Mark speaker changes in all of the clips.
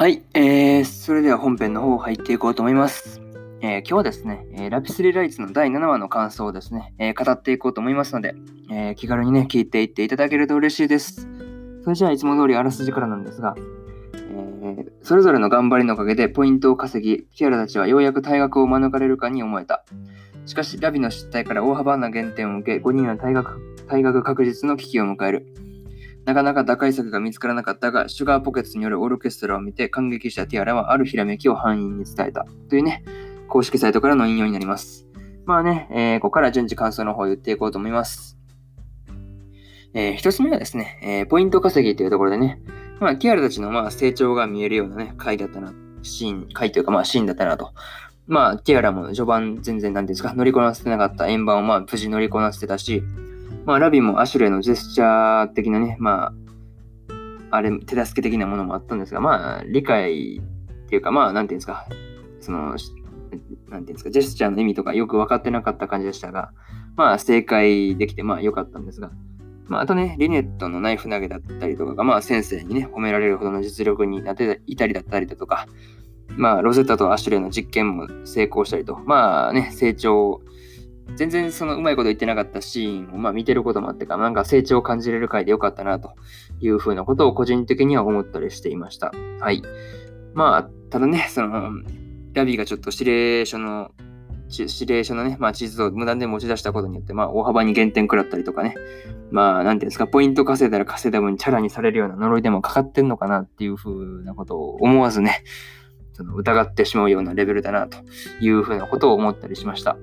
Speaker 1: はい、えー、それでは本編の方入っていこうと思います。えー、今日はですね、えー、ラピスリライツの第7話の感想をですね、えー、語っていこうと思いますので、え気軽にね、聞いていっていただけると嬉しいです。それじゃあ、いつも通りあらすじからなんですが、えそれぞれの頑張りのおかげでポイントを稼ぎ、キアラたちはようやく退学を免れるかに思えた。しかし、ラビの失態から大幅な減点を受け、5人は退学退学確実の危機を迎える。なかなか打開策が見つからなかったが、シュガーポケッツによるオーケストラを見て感激したティアラはあるひらめきを範囲に伝えた。というね、公式サイトからの引用になります。まあね、えー、ここから順次感想の方を言っていこうと思います。えー、一つ目はですね、えー、ポイント稼ぎというところでね、まあ、ティアラたちのまあ成長が見えるようなね、回だったな、シーン、回というかまあシーンだったなと。まあ、ティアラも序盤全然なんですか、乗りこなせてなかった円盤をまあ無事乗りこなせてたし、まあ、ラビもアシュレイのジェスチャー的なね、まあ、あれ、手助け的なものもあったんですが、まあ、理解っていうか、まあ、なんていうんですか、その、なんていうんですか、ジェスチャーの意味とかよく分かってなかった感じでしたが、まあ、正解できて、まあ、良かったんですが、まあ、あとね、リネットのナイフ投げだったりとかが、まあ、先生にね、褒められるほどの実力になっていたりだったりだとか、まあ、ロゼッタとアシュレイの実験も成功したりと、まあね、成長を全然そのうまいこと言ってなかったシーンをまあ見てることもあってか、なんか成長を感じれる回でよかったなというふうなことを個人的には思ったりしていました。はい。まあ、ただね、その、ラビーがちょっと指令書の、指令書のね、まあ、地図を無断で持ち出したことによって、まあ、大幅に減点食らったりとかね、まあ、なんていうんですか、ポイント稼いだら稼いだ分、チャラにされるような呪いでもかかってんのかなっていうふうなことを思わずね、その疑ってしまうようなレベルだなというふうなことを思ったりしました。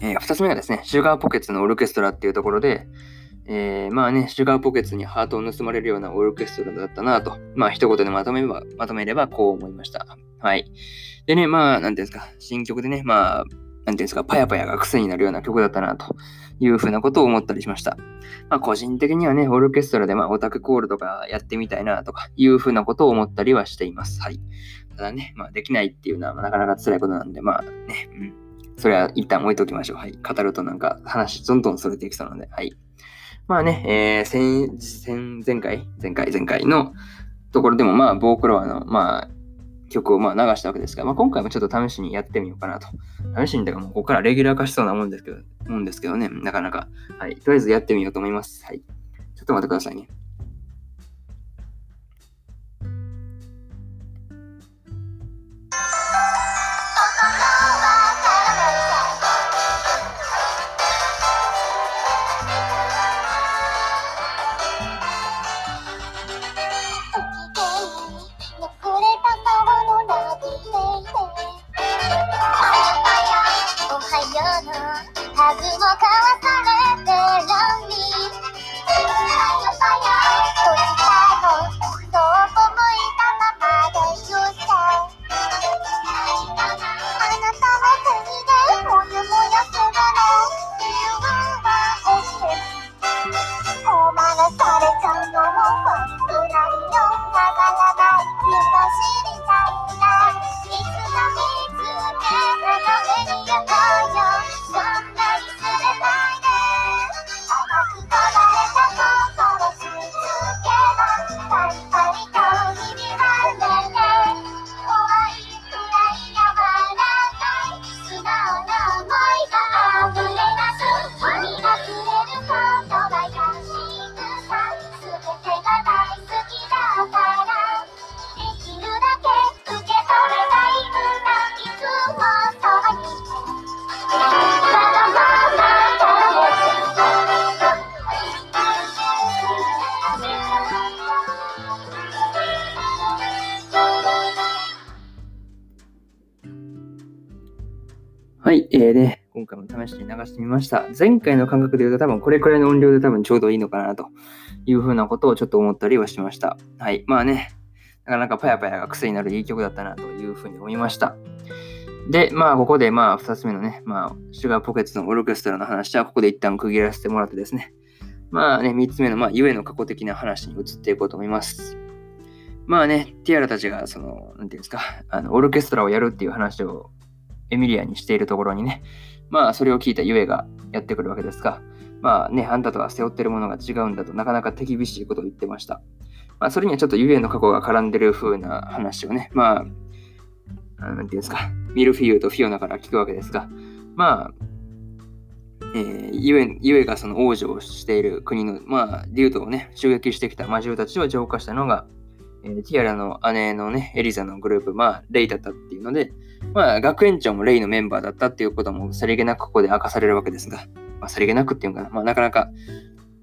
Speaker 1: えー、2つ目がですね、シュガーポケツのオーケストラっていうところで、えー、まあね、シュガーポケツにハートを盗まれるようなオーケストラだったなと、まあ一言でまとめれば、まとめればこう思いました。はい。でね、まあ、なんていうんですか、新曲でね、まあ、なんていうんですか、パヤパヤが癖になるような曲だったなというふうなことを思ったりしました。まあ個人的にはね、オーケストラでまあオタクコールとかやってみたいなとかいうふうなことを思ったりはしています。はい。ただね、まあできないっていうのはなかなか辛いことなんで、まあね、うん。それは一旦置いときましょう。はい。語るとなんか話どんどんそれていきそうなので、はい。まあね、えー、先、先、前回、前回、前回のところでも、まあ、ボークロアの、まあ、曲をまあ流したわけですが、まあ、今回もちょっと試しにやってみようかなと。試しに、だからもうここからレギュラー化しそうなもんですけど、もんですけどね、なかなか。はい。とりあえずやってみようと思います。はい。ちょっと待ってくださいね。
Speaker 2: ハグも交わさ
Speaker 1: はい、えーね、今回も試しに流してみました。前回の感覚で言うと多分これくらいの音量で多分ちょうどいいのかなというふうなことをちょっと思ったりはしました。はい、まあね、なかなかパヤパヤが癖になるいい曲だったなというふうに思いました。で、まあ、ここで、まあ、二つ目のね、まあ、シュガーポケッツのオルケストラの話は、ここで一旦区切らせてもらってですね、まあね、三つ目の、まあ、ゆえの過去的な話に移っていこうと思います。まあね、ティアラたちが、その、なんていうんですか、あの、オルケストラをやるっていう話をエミリアにしているところにね、まあ、それを聞いたゆえがやってくるわけですが、まあね、あんたとは背負ってるものが違うんだとなかなか手厳しいことを言ってました。まあ、それにはちょっとゆえの過去が絡んでる風な話をね、まあ、なんていうんですか、ミルフィーユとフィオナから聞くわけですが、まあ、えー、ゆえゆえがその王女をしている国の、まあ、竜とをね、襲撃してきた魔獣たちを浄化したのが、えー、ティアラの姉のね、エリザのグループ、まあ、レイだったっていうので、まあ、学園長もレイのメンバーだったっていうこともさりげなくここで明かされるわけですが、まあ、さりげなくっていうかな、まあ、なかなか、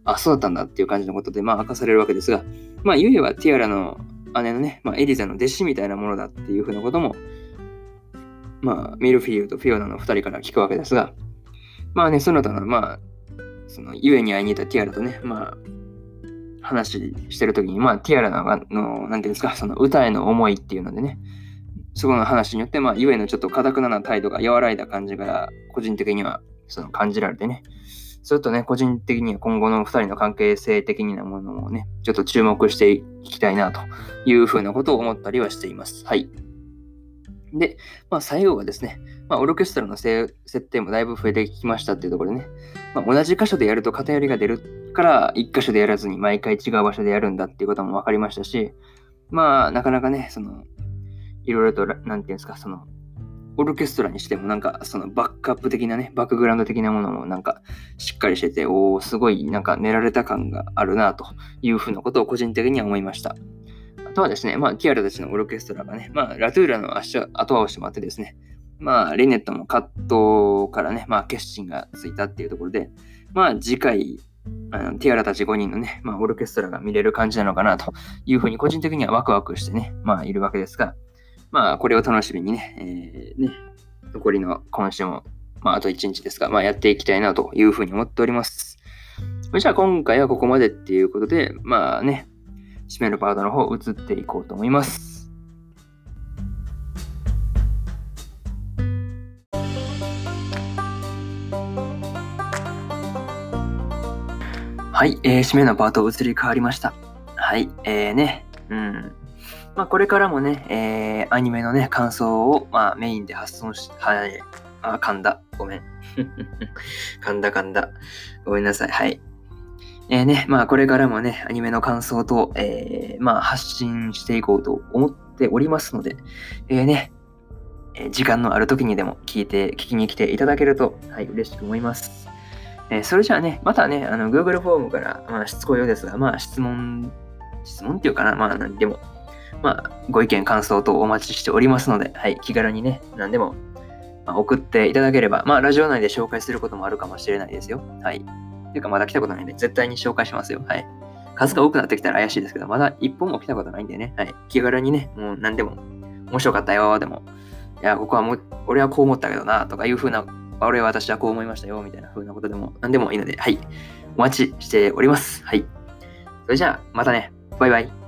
Speaker 1: あ、そうだったんだっていう感じのことで、まあ、明かされるわけですが、まあ、ゆえはティアラの姉のね、まあ、エリザの弟子みたいなものだっていうふうなことも、まあ、ミルフィーユとフィオナの2人から聞くわけですが、まあね、その他の、まあ、その、ゆえに会いに行ったティアラとね、まあ、話してるときに、まあ、ティアラ、のなんていうんですか、その歌への思いっていうのでね、そこの話によって、まあ、ゆえのちょっとかたくなな態度が和らいだ感じが、個人的にはその感じられてね、それとね、個人的には今後の2人の関係性的なものをね、ちょっと注目していきたいなというふうなことを思ったりはしています。はい。で、まあ、最後がですね、まあ、オーケストラの設定もだいぶ増えてきましたっていうところでね、まあ、同じ箇所でやると偏りが出るから、1箇所でやらずに毎回違う場所でやるんだっていうことも分かりましたし、まあ、なかなかね、その、いろいろと、なんていうんですか、その、オーケストラにしてもなんかそのバックアップ的なね、バックグラウンド的なものもなんかしっかりしてて、おおすごいなんか練られた感があるなというふうなことを個人的には思いました。あとはですね、まあ、キアラたちのオーケストラがね、まあ、ラトゥーラの足後押しもあってですね、まあ、リネットも葛藤からね、まあ、決心がついたっていうところで、まあ、次回、あのティアラたち5人のね、まあ、オーケストラが見れる感じなのかなというふうに個人的にはワクワクしてね、まあ、いるわけですが、まあ、これを楽しみにね、えー、ね、残りの今週も、まあ、あと1日ですが、まあ、やっていきたいなというふうに思っております。じゃあ、今回はここまでっていうことで、まあね、締めるパートの方移っていこうと思います。はい、えー、締めのパート移り変わりました。はい、えーね、うん。まあ、これからもね、えー、アニメのね、感想を、まあ、メインで発送し、はい、あ、噛んだ。ごめん。噛んだ噛んだ。ごめんなさい。はい。えー、ね、まあ、これからもね、アニメの感想と、えー、まあ、発信していこうと思っておりますので、えー、ね、え時間のある時にでも聞いて、聞きに来ていただけると、はい、嬉しく思います。えそれじゃあね、またね、あの、Google フォームから、まあ、しつこいようですが、まあ、質問、質問っていうかな、まあ、何でも、まあ、ご意見、感想等お待ちしておりますので、はい、気軽にね、何でも、まあ、送っていただければ、まあ、ラジオ内で紹介することもあるかもしれないですよ。はい。っていうか、まだ来たことないんで、絶対に紹介しますよ。はい。数が多くなってきたら怪しいですけど、まだ一本も来たことないんでね、はい。気軽にね、もう何でも、面白かったよ、でも、いや、ここはもう、俺はこう思ったけどな、とかいう風な、俺は私はこう思いましたよ、みたいな風なことでも、何でもいいので、はい。お待ちしております。はい。それじゃあ、またね。バイバイ。